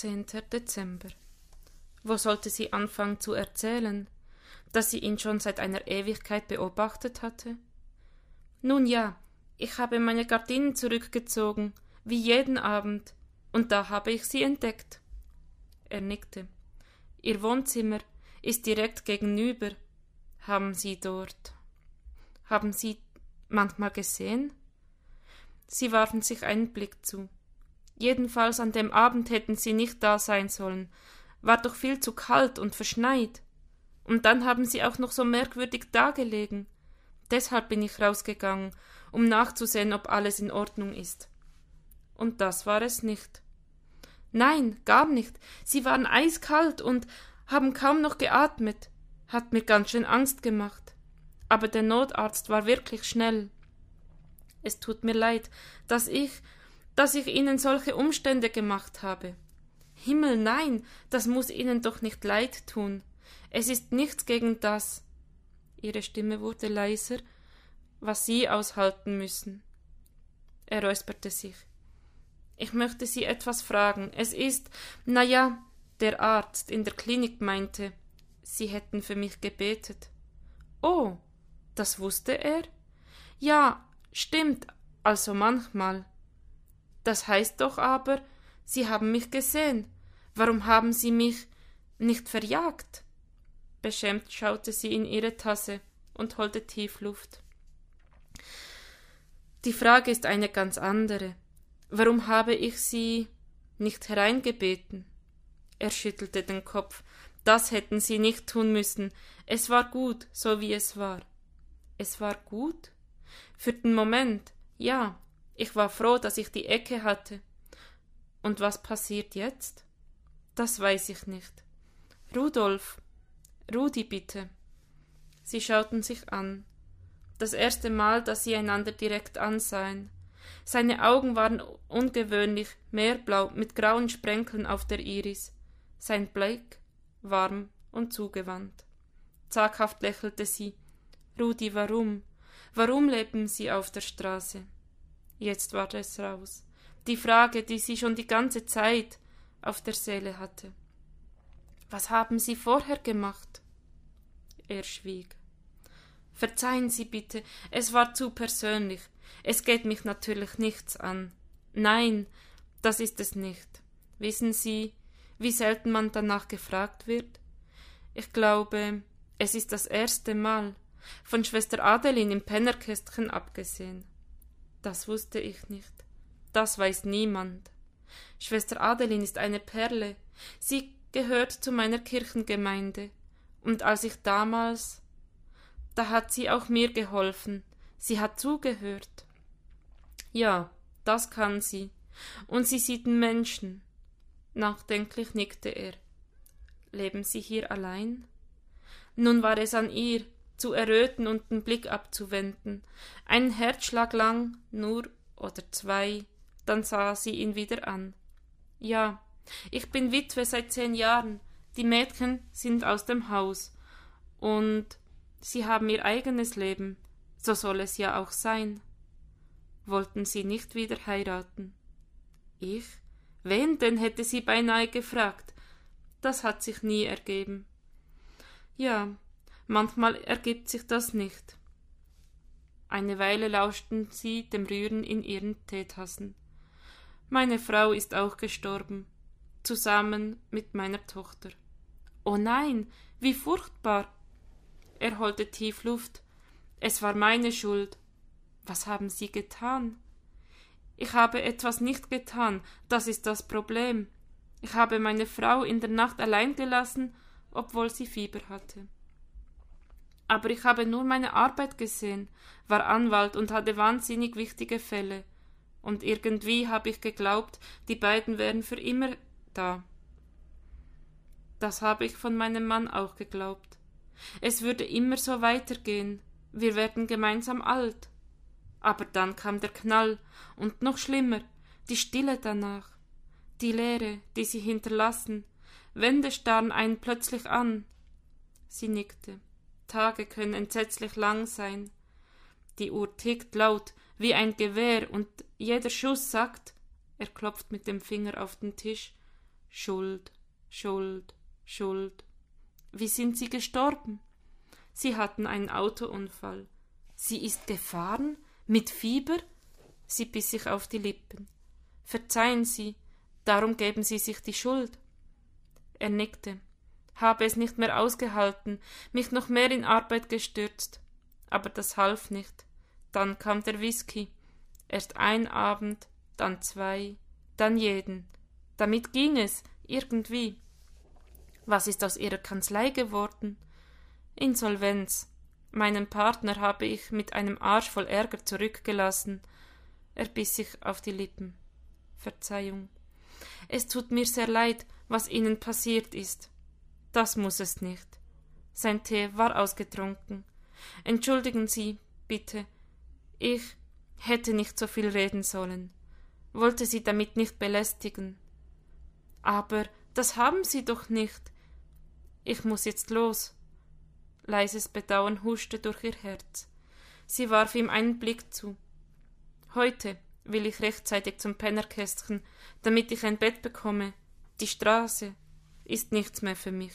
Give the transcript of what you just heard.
10. Dezember. Wo sollte sie anfangen zu erzählen? Dass sie ihn schon seit einer Ewigkeit beobachtet hatte? Nun ja, ich habe meine Gardinen zurückgezogen, wie jeden Abend, und da habe ich sie entdeckt. Er nickte. Ihr Wohnzimmer ist direkt gegenüber. Haben Sie dort. Haben Sie manchmal gesehen? Sie warfen sich einen Blick zu. Jedenfalls an dem Abend hätten sie nicht da sein sollen. War doch viel zu kalt und verschneit. Und dann haben sie auch noch so merkwürdig dagelegen. Deshalb bin ich rausgegangen, um nachzusehen, ob alles in Ordnung ist. Und das war es nicht. Nein, gar nicht. Sie waren eiskalt und haben kaum noch geatmet. Hat mir ganz schön Angst gemacht. Aber der Notarzt war wirklich schnell. Es tut mir leid, dass ich, dass ich Ihnen solche Umstände gemacht habe. Himmel, nein, das muss Ihnen doch nicht leid tun. Es ist nichts gegen das. Ihre Stimme wurde leiser, was Sie aushalten müssen. Er räusperte sich. Ich möchte Sie etwas fragen. Es ist, na ja, der Arzt in der Klinik meinte, Sie hätten für mich gebetet. Oh, das wusste er? Ja, stimmt, also manchmal. Das heißt doch aber, Sie haben mich gesehen. Warum haben Sie mich nicht verjagt? Beschämt schaute sie in ihre Tasse und holte tief Luft. Die Frage ist eine ganz andere. Warum habe ich Sie nicht hereingebeten? Er schüttelte den Kopf. Das hätten Sie nicht tun müssen. Es war gut, so wie es war. Es war gut? Für den Moment, ja. Ich war froh, dass ich die Ecke hatte. Und was passiert jetzt? Das weiß ich nicht. Rudolf. Rudi, bitte. Sie schauten sich an. Das erste Mal, dass sie einander direkt ansahen. Seine Augen waren ungewöhnlich meerblau mit grauen Sprenkeln auf der Iris. Sein Blick warm und zugewandt. Zaghaft lächelte sie. Rudi, warum? Warum leben Sie auf der Straße? Jetzt war es raus. Die Frage, die sie schon die ganze Zeit auf der Seele hatte. Was haben Sie vorher gemacht? Er schwieg. Verzeihen Sie bitte, es war zu persönlich. Es geht mich natürlich nichts an. Nein, das ist es nicht. Wissen Sie, wie selten man danach gefragt wird? Ich glaube, es ist das erste Mal, von Schwester Adeline im Pennerkästchen abgesehen. Das wusste ich nicht. Das weiß niemand. Schwester Adeline ist eine Perle. Sie gehört zu meiner Kirchengemeinde. Und als ich damals. Da hat sie auch mir geholfen. Sie hat zugehört. Ja, das kann sie. Und sie sieht Menschen. Nachdenklich nickte er. Leben Sie hier allein? Nun war es an ihr, zu erröten und den Blick abzuwenden. Einen Herzschlag lang, nur oder zwei, dann sah sie ihn wieder an. Ja, ich bin Witwe seit zehn Jahren. Die Mädchen sind aus dem Haus. Und sie haben ihr eigenes Leben. So soll es ja auch sein. Wollten sie nicht wieder heiraten? Ich? Wen denn hätte sie beinahe gefragt. Das hat sich nie ergeben. Ja, Manchmal ergibt sich das nicht. Eine Weile lauschten sie dem Rühren in ihren Teetassen. Meine Frau ist auch gestorben, zusammen mit meiner Tochter. Oh nein, wie furchtbar. Er holte tief Luft. Es war meine Schuld. Was haben Sie getan? Ich habe etwas nicht getan, das ist das Problem. Ich habe meine Frau in der Nacht allein gelassen, obwohl sie Fieber hatte aber ich habe nur meine Arbeit gesehen, war Anwalt und hatte wahnsinnig wichtige Fälle. Und irgendwie habe ich geglaubt, die beiden wären für immer da. Das habe ich von meinem Mann auch geglaubt. Es würde immer so weitergehen, wir werden gemeinsam alt. Aber dann kam der Knall, und noch schlimmer, die Stille danach, die Leere, die sie hinterlassen, Wände starren einen plötzlich an. Sie nickte. Tage können entsetzlich lang sein. Die Uhr tickt laut wie ein Gewehr und jeder Schuss sagt, er klopft mit dem Finger auf den Tisch, Schuld, Schuld, Schuld. Wie sind Sie gestorben? Sie hatten einen Autounfall. Sie ist gefahren? Mit Fieber? Sie biss sich auf die Lippen. Verzeihen Sie, darum geben Sie sich die Schuld. Er nickte, habe es nicht mehr ausgehalten, mich noch mehr in Arbeit gestürzt. Aber das half nicht. Dann kam der Whisky. Erst ein Abend, dann zwei, dann jeden. Damit ging es, irgendwie. Was ist aus ihrer Kanzlei geworden? Insolvenz. Meinen Partner habe ich mit einem Arsch voll Ärger zurückgelassen. Er biss sich auf die Lippen. Verzeihung. Es tut mir sehr leid, was Ihnen passiert ist. Das muss es nicht. Sein Tee war ausgetrunken. Entschuldigen Sie, bitte. Ich hätte nicht so viel reden sollen, wollte Sie damit nicht belästigen. Aber das haben Sie doch nicht. Ich muss jetzt los. Leises Bedauern huschte durch ihr Herz. Sie warf ihm einen Blick zu. Heute will ich rechtzeitig zum Pennerkästchen, damit ich ein Bett bekomme. Die Straße ist nichts mehr für mich.